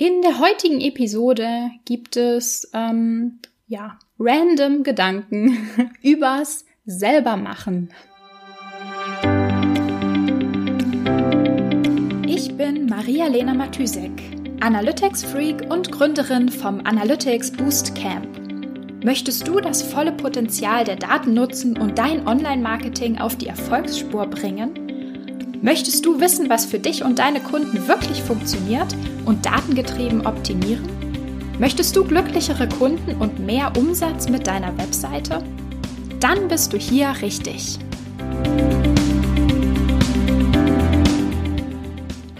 In der heutigen Episode gibt es ähm, ja random Gedanken übers selbermachen. Ich bin Maria-Lena Matysek, Analytics-Freak und Gründerin vom Analytics Boost Camp. Möchtest du das volle Potenzial der Daten nutzen und dein Online-Marketing auf die Erfolgsspur bringen? Möchtest du wissen, was für dich und deine Kunden wirklich funktioniert und datengetrieben optimieren? Möchtest du glücklichere Kunden und mehr Umsatz mit deiner Webseite? Dann bist du hier richtig.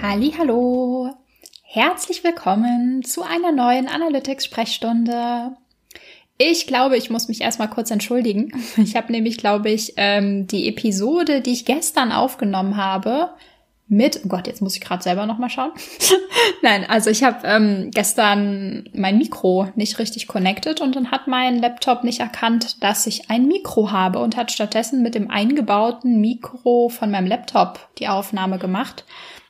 Hallo, herzlich willkommen zu einer neuen Analytics Sprechstunde. Ich glaube, ich muss mich erstmal kurz entschuldigen. Ich habe nämlich, glaube ich, ähm, die Episode, die ich gestern aufgenommen habe, mit, oh Gott, jetzt muss ich gerade selber nochmal schauen. Nein, also ich habe ähm, gestern mein Mikro nicht richtig connected und dann hat mein Laptop nicht erkannt, dass ich ein Mikro habe und hat stattdessen mit dem eingebauten Mikro von meinem Laptop die Aufnahme gemacht.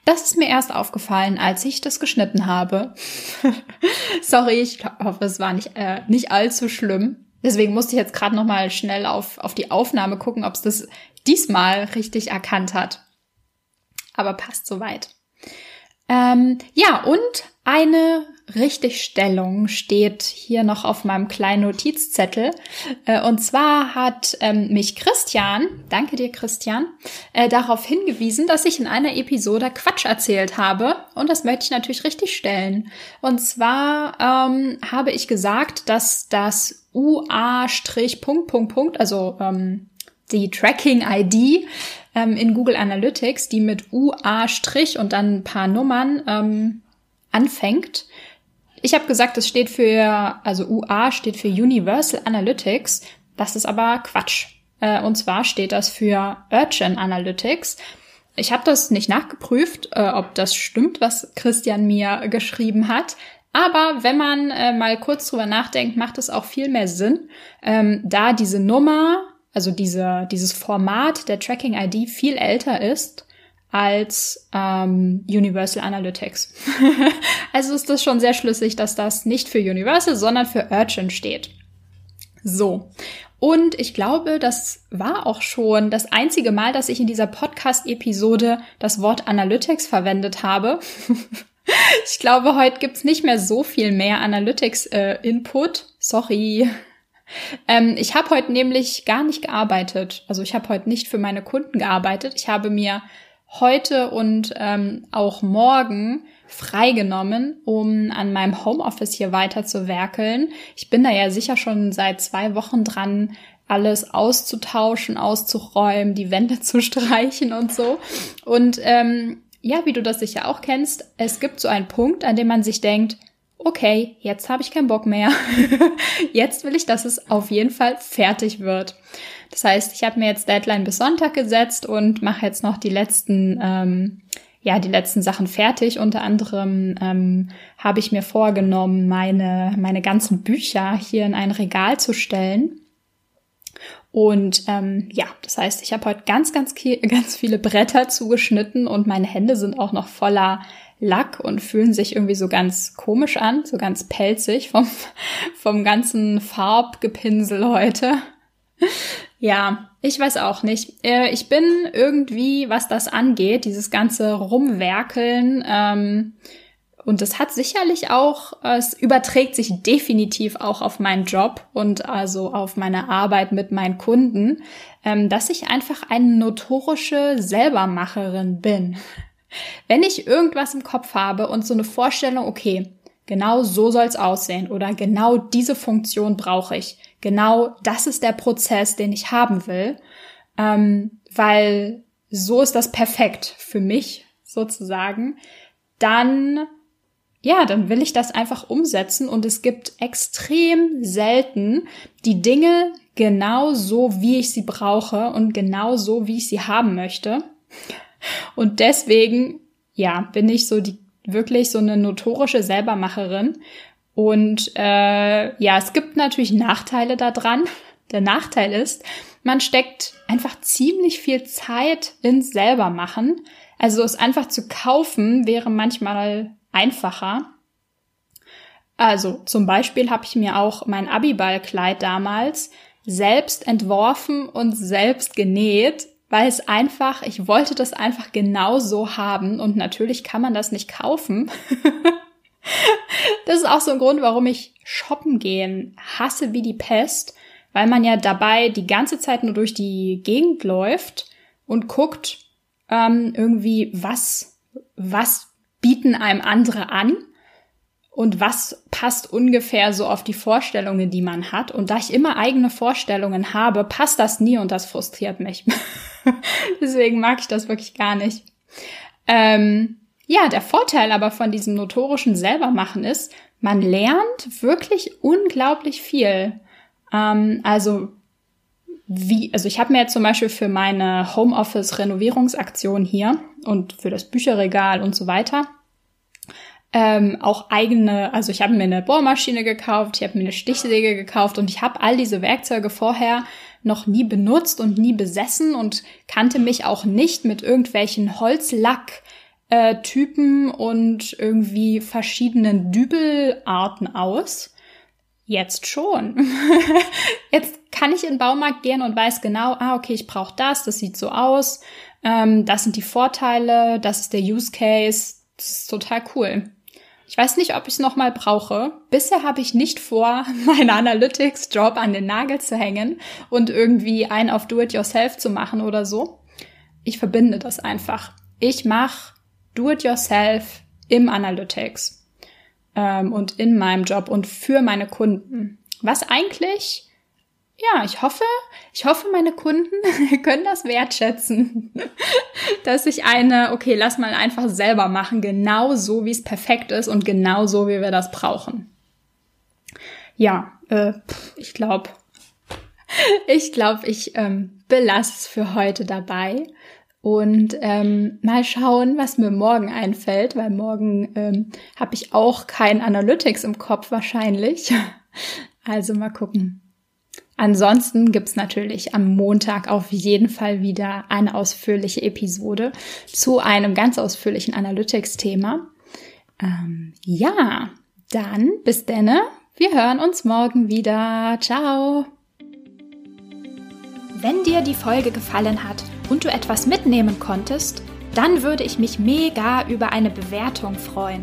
Das ist mir erst aufgefallen, als ich das geschnitten habe. Sorry, ich hoffe, es war nicht, äh, nicht allzu schlimm. Deswegen musste ich jetzt gerade noch mal schnell auf, auf die Aufnahme gucken, ob es das diesmal richtig erkannt hat. Aber passt soweit. Ähm, ja, und eine Richtigstellung steht hier noch auf meinem kleinen Notizzettel. Äh, und zwar hat ähm, mich Christian, danke dir Christian, äh, darauf hingewiesen, dass ich in einer Episode Quatsch erzählt habe. Und das möchte ich natürlich richtigstellen. Und zwar ähm, habe ich gesagt, dass das UA Punkt Punkt Punkt, also ähm, die Tracking-ID ähm, in Google Analytics, die mit UA und dann ein paar Nummern ähm, anfängt. Ich habe gesagt, es steht für, also UA steht für Universal Analytics. Das ist aber Quatsch. Äh, und zwar steht das für Urchin Analytics. Ich habe das nicht nachgeprüft, äh, ob das stimmt, was Christian mir geschrieben hat. Aber wenn man äh, mal kurz drüber nachdenkt, macht es auch viel mehr Sinn, ähm, da diese Nummer, also diese, dieses Format der Tracking-ID viel älter ist als ähm, Universal Analytics. also ist das schon sehr schlüssig, dass das nicht für Universal, sondern für Urchin steht. So. Und ich glaube, das war auch schon das einzige Mal, dass ich in dieser Podcast-Episode das Wort Analytics verwendet habe. ich glaube, heute gibt's nicht mehr so viel mehr Analytics-Input. Äh, Sorry. Ähm, ich habe heute nämlich gar nicht gearbeitet. Also ich habe heute nicht für meine Kunden gearbeitet. Ich habe mir heute und ähm, auch morgen freigenommen, um an meinem Homeoffice hier weiter zu werkeln. Ich bin da ja sicher schon seit zwei Wochen dran, alles auszutauschen, auszuräumen, die Wände zu streichen und so. Und ähm, ja, wie du das sicher auch kennst, es gibt so einen Punkt, an dem man sich denkt, okay, jetzt habe ich keinen Bock mehr. jetzt will ich, dass es auf jeden Fall fertig wird. Das heißt, ich habe mir jetzt Deadline bis Sonntag gesetzt und mache jetzt noch die letzten, ähm, ja, die letzten Sachen fertig. Unter anderem ähm, habe ich mir vorgenommen, meine, meine ganzen Bücher hier in ein Regal zu stellen. Und ähm, ja, das heißt, ich habe heute ganz, ganz, ganz viele Bretter zugeschnitten und meine Hände sind auch noch voller Lack und fühlen sich irgendwie so ganz komisch an, so ganz pelzig vom, vom ganzen Farbgepinsel heute. Ja, ich weiß auch nicht. Äh, ich bin irgendwie, was das angeht, dieses ganze Rumwerkeln, ähm, und es hat sicherlich auch, es überträgt sich definitiv auch auf meinen Job und also auf meine Arbeit mit meinen Kunden, ähm, dass ich einfach eine notorische Selbermacherin bin. Wenn ich irgendwas im Kopf habe und so eine Vorstellung, okay, genau so soll's aussehen oder genau diese Funktion brauche ich, genau das ist der Prozess, den ich haben will, ähm, weil so ist das perfekt für mich sozusagen, dann ja, dann will ich das einfach umsetzen und es gibt extrem selten die Dinge genau so, wie ich sie brauche und genau so, wie ich sie haben möchte. Und deswegen, ja, bin ich so die wirklich so eine notorische Selbermacherin. Und äh, ja, es gibt natürlich Nachteile daran. Der Nachteil ist, man steckt einfach ziemlich viel Zeit ins Selbermachen. Also es einfach zu kaufen wäre manchmal einfacher. Also zum Beispiel habe ich mir auch mein Abiballkleid damals selbst entworfen und selbst genäht, weil es einfach, ich wollte das einfach genau so haben und natürlich kann man das nicht kaufen. das ist auch so ein Grund, warum ich shoppen gehen hasse wie die Pest, weil man ja dabei die ganze Zeit nur durch die Gegend läuft und guckt ähm, irgendwie, was, was bieten einem andere an und was passt ungefähr so auf die Vorstellungen, die man hat. Und da ich immer eigene Vorstellungen habe, passt das nie und das frustriert mich. Deswegen mag ich das wirklich gar nicht. Ähm, ja, der Vorteil aber von diesem notorischen Selbermachen ist, man lernt wirklich unglaublich viel. Ähm, also wie, also ich habe mir jetzt zum Beispiel für meine Homeoffice-Renovierungsaktion hier und für das Bücherregal und so weiter ähm, auch eigene, also ich habe mir eine Bohrmaschine gekauft, ich habe mir eine Stichsäge gekauft und ich habe all diese Werkzeuge vorher noch nie benutzt und nie besessen und kannte mich auch nicht mit irgendwelchen Holzlack äh, Typen und irgendwie verschiedenen Dübelarten aus. Jetzt schon. Jetzt kann ich in den Baumarkt gehen und weiß genau, ah, okay, ich brauche das, das sieht so aus, ähm, das sind die Vorteile, das ist der Use Case, das ist total cool. Ich weiß nicht, ob ich es nochmal brauche. Bisher habe ich nicht vor, meinen Analytics-Job an den Nagel zu hängen und irgendwie einen auf Do-it-yourself zu machen oder so. Ich verbinde das einfach. Ich mache Do-it-yourself im Analytics ähm, und in meinem Job und für meine Kunden. Was eigentlich ja, ich hoffe, ich hoffe, meine Kunden können das wertschätzen, dass ich eine, okay, lass mal einfach selber machen, genau so, wie es perfekt ist und genau so, wie wir das brauchen. Ja, äh, ich glaube, ich glaube, ich ähm, belasse es für heute dabei und ähm, mal schauen, was mir morgen einfällt, weil morgen ähm, habe ich auch kein Analytics im Kopf wahrscheinlich. Also mal gucken. Ansonsten gibt's natürlich am Montag auf jeden Fall wieder eine ausführliche Episode zu einem ganz ausführlichen Analytics-Thema. Ähm, ja, dann bis denne. Wir hören uns morgen wieder. Ciao. Wenn dir die Folge gefallen hat und du etwas mitnehmen konntest, dann würde ich mich mega über eine Bewertung freuen.